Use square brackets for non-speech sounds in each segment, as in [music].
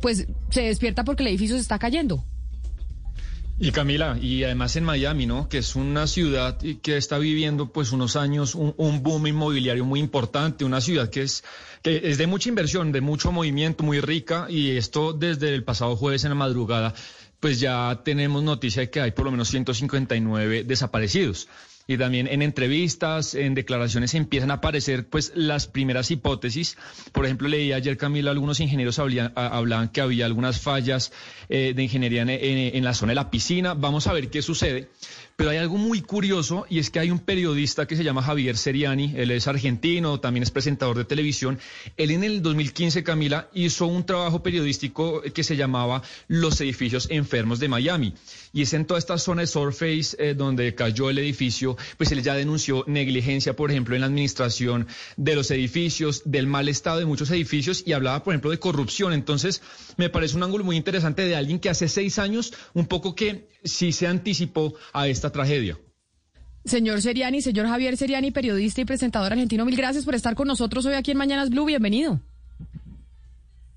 pues, se despierta porque le edificio se está cayendo. Y Camila, y además en Miami, ¿no? Que es una ciudad que está viviendo pues unos años un, un, boom inmobiliario muy importante, una ciudad que es, que es de mucha inversión, de mucho movimiento, muy rica, y esto desde el pasado jueves en la madrugada, pues ya tenemos noticia de que hay por lo menos 159 desaparecidos y también en entrevistas, en declaraciones empiezan a aparecer pues las primeras hipótesis. Por ejemplo, leí ayer Camila, algunos ingenieros hablaban que había algunas fallas eh, de ingeniería en, la zona de la piscina. Vamos a ver qué sucede. Pero hay algo muy curioso y es que hay un periodista que se llama Javier Seriani, él es argentino, también es presentador de televisión. Él en el 2015, Camila, hizo un trabajo periodístico que se llamaba Los edificios enfermos de Miami. Y es en toda esta zona de Surface eh, donde cayó el edificio, pues él ya denunció negligencia, por ejemplo, en la administración de los edificios, del mal estado de muchos edificios y hablaba, por ejemplo, de corrupción. Entonces, me parece un ángulo muy interesante de alguien que hace seis años un poco que sí se anticipó a esta tragedia. Señor Seriani, señor Javier Seriani, periodista y presentador argentino, mil gracias por estar con nosotros hoy aquí en Mañanas Blue. Bienvenido.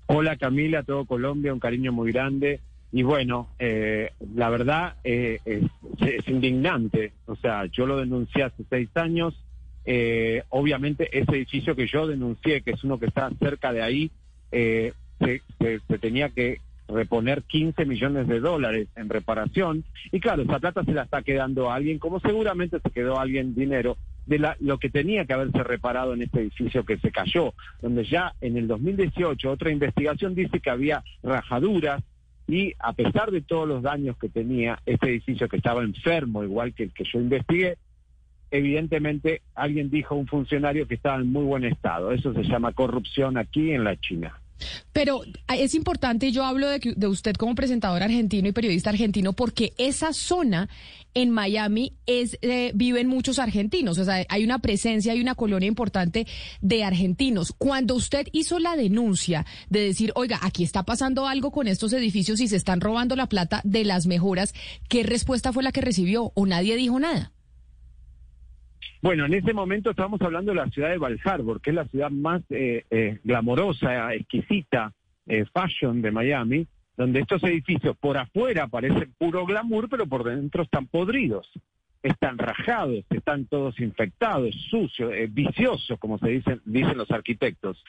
Hola Camila, todo Colombia, un cariño muy grande. Y bueno, eh, la verdad eh, es, indignante. O sea, yo lo denuncié hace seis años. Eh, obviamente ese edificio que yo denuncié, que es uno que está cerca de ahí, se, se, tenía que reponer 15 millones de dólares en reparación. Y claro, esa plata se la está quedando a alguien, como seguramente se quedó a alguien dinero de la, lo que tenía que haberse reparado en este edificio que se cayó, donde ya en el 2018 otra investigación dice que había rajaduras y a pesar de todos los daños que tenía este edificio que estaba enfermo, igual que el que yo investigué, evidentemente alguien dijo, un funcionario que estaba en muy buen estado. Eso se llama corrupción aquí en la China. Pero es importante, yo hablo de, de, usted como presentador argentino y periodista argentino, porque esa zona en Miami es eh, viven muchos argentinos, o sea, hay una presencia, hay una colonia importante de argentinos. Cuando usted hizo la denuncia de decir, oiga, aquí está pasando algo con estos edificios y se están robando la plata de las mejoras, ¿qué respuesta fue la que recibió o nadie dijo nada? Bueno, en ese momento estamos hablando de la ciudad de Val Harbor, que es la ciudad más eh, eh, glamorosa, exquisita, eh, fashion de Miami, donde estos edificios por afuera parecen puro glamour, pero por dentro están podridos, están rajados, están todos infectados, sucios, viciosos, como se dicen, dicen los arquitectos.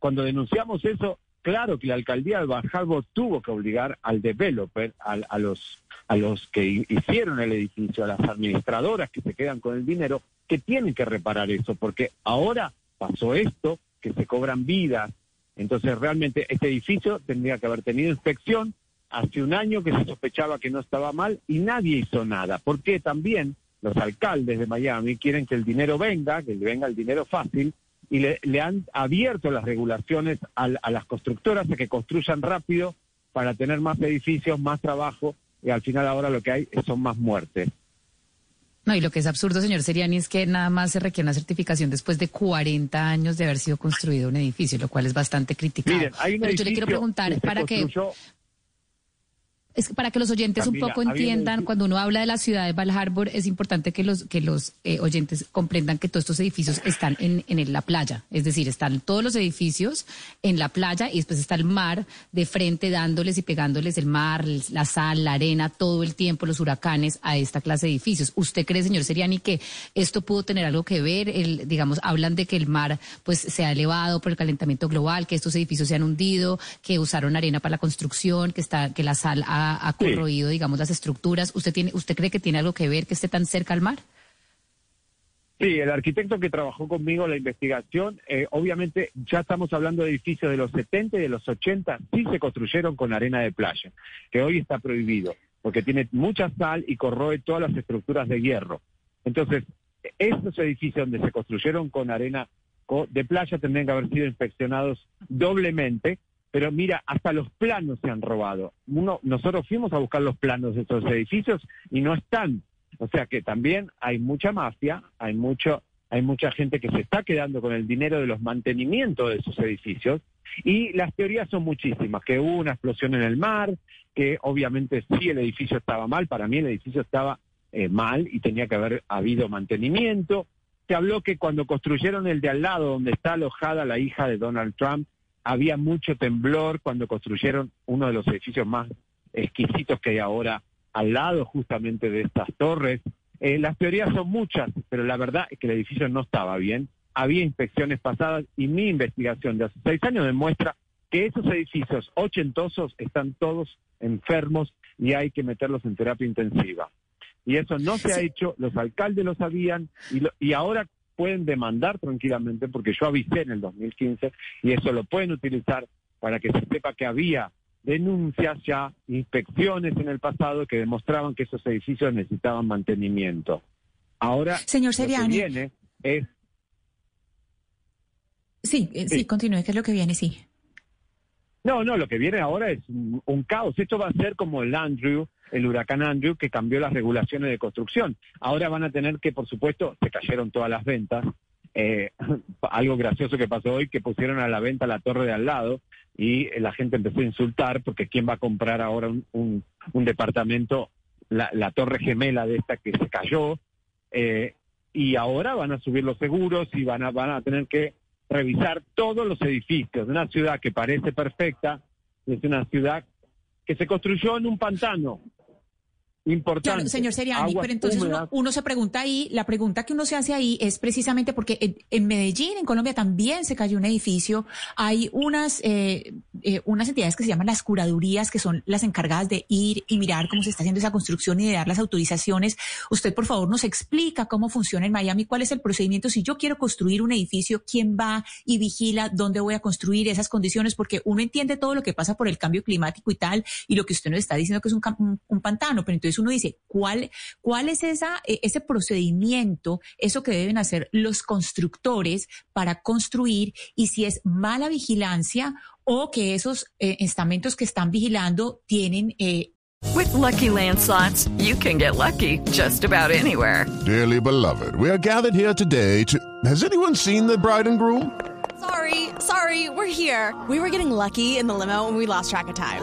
cuando denunciamos eso, claro que la alcaldía de Val Harbor tuvo que obligar al developer, a los a los que hicieron el edificio, a las administradoras que se quedan con el dinero, que tienen que reparar eso, porque ahora pasó esto, que se cobran vidas. Entonces realmente este edificio tendría que haber tenido inspección. Hace un año que se sospechaba que no estaba mal y nadie hizo nada, porque también los alcaldes de Miami quieren que el dinero venga, que le venga el dinero fácil, y le, han abierto las regulaciones a, a las constructoras a que construyan rápido para tener más edificios, más trabajo y al final ahora lo que hay son más muertes. No, y lo que es absurdo, señor Seriani, es que nada más se requiere una certificación después de 40 años de haber sido construido un edificio, lo cual es bastante criticado. Miren, hay un Pero yo le quiero preguntar, para que es para que los oyentes un poco entiendan, cuando uno habla de la ciudad de Val Harbor, es importante que los, que los eh, oyentes comprendan que todos estos edificios están en, en la playa. Es decir, están todos los edificios en la playa y después está el mar de frente dándoles y pegándoles el mar, la sal, la arena, todo el tiempo, los huracanes a esta clase de edificios. ¿Usted cree, señor Seriani, que esto pudo tener algo que ver? El, digamos, hablan de que el mar pues se ha elevado por el calentamiento global, que estos edificios se han hundido, que usaron arena para la construcción, que está, que la sal ha ha, corroído, digamos, las estructuras. ¿Usted, tiene, ¿Usted cree que tiene algo que ver que esté tan cerca al mar? Sí, el arquitecto que trabajó conmigo la investigación, eh, obviamente ya estamos hablando de edificios de los 70 y de los 80, sí se construyeron con arena de playa, que hoy está prohibido, porque tiene mucha sal y corroe todas las estructuras de hierro. Entonces, esos edificios donde se construyeron con arena de playa tendrían que haber sido inspeccionados doblemente, pero mira, hasta los planos se han robado. Uno, nosotros fuimos a buscar los planos de esos edificios y no están. O sea que también hay mucha mafia, hay mucho, hay mucha gente que se está quedando con el dinero de los mantenimientos de esos edificios y las teorías son muchísimas, que hubo una explosión en el mar, que obviamente sí el edificio estaba mal, para mí el edificio estaba eh, mal y tenía que haber habido mantenimiento. Se habló que cuando construyeron el de al lado, donde está alojada la hija de Donald Trump, había mucho temblor cuando construyeron uno de los edificios más exquisitos que hay ahora al lado justamente de estas torres. Eh, las teorías son muchas, pero la verdad es que el edificio no estaba bien. Había inspecciones pasadas y mi investigación de hace seis años demuestra que esos edificios ochentosos están todos enfermos y hay que meterlos en terapia intensiva. Y eso no se ha hecho, los alcaldes lo sabían y, y ahora pueden demandar tranquilamente, porque yo avisé en el 2015 y eso lo pueden utilizar para que se sepa que había denuncias ya, inspecciones en el pasado que demostraban que esos edificios necesitaban mantenimiento. Ahora, Señor Seriani. lo que viene es... Sí, eh, sí, continúe, ¿qué es lo que viene? Sí. No, no, lo que viene ahora es un, caos. Esto va a ser como el Andrew, el huracán Andrew, que cambió las regulaciones de construcción. Ahora van a tener que, por supuesto, se cayeron todas las ventas. Eh, [laughs] algo gracioso que pasó hoy, que pusieron a la venta la torre de al lado y la gente empezó a insultar porque quién va a comprar ahora un, departamento, la, torre gemela de esta que se cayó. Eh, y ahora van a subir los seguros y van a, van a tener que revisar todos los edificios de una ciudad que parece perfecta, es una ciudad que se construyó en un pantano, importante. Claro, señor Seriani, pero entonces uno, se pregunta ahí, la pregunta que uno se hace ahí es precisamente porque en, Medellín, en Colombia, también se cayó un edificio. Hay unas, eh, eh, unas entidades que se llaman las curadurías, que son las encargadas de ir y mirar cómo se está haciendo esa construcción y de dar las autorizaciones. Usted, por favor, nos explica cómo funciona en Miami, cuál es el procedimiento. Si yo quiero construir un edificio, ¿quién va y vigila dónde voy a construir esas condiciones? Porque uno entiende todo lo que pasa por el cambio climático y tal, y lo que usted nos está diciendo que es un, un pantano, pero entonces uno dice, ¿cuál, cuál es esa, e, ese procedimiento, eso que deben hacer los constructores para construir y si es mala vigilancia o que esos eh, estamentos que están vigilando tienen... Eh, With lucky landslots, you can get lucky just about anywhere. Dearly beloved, we are gathered here today to... Has anyone seen the bride and groom? Sorry, sorry, we're here. We were getting lucky in the limo and we lost track of time.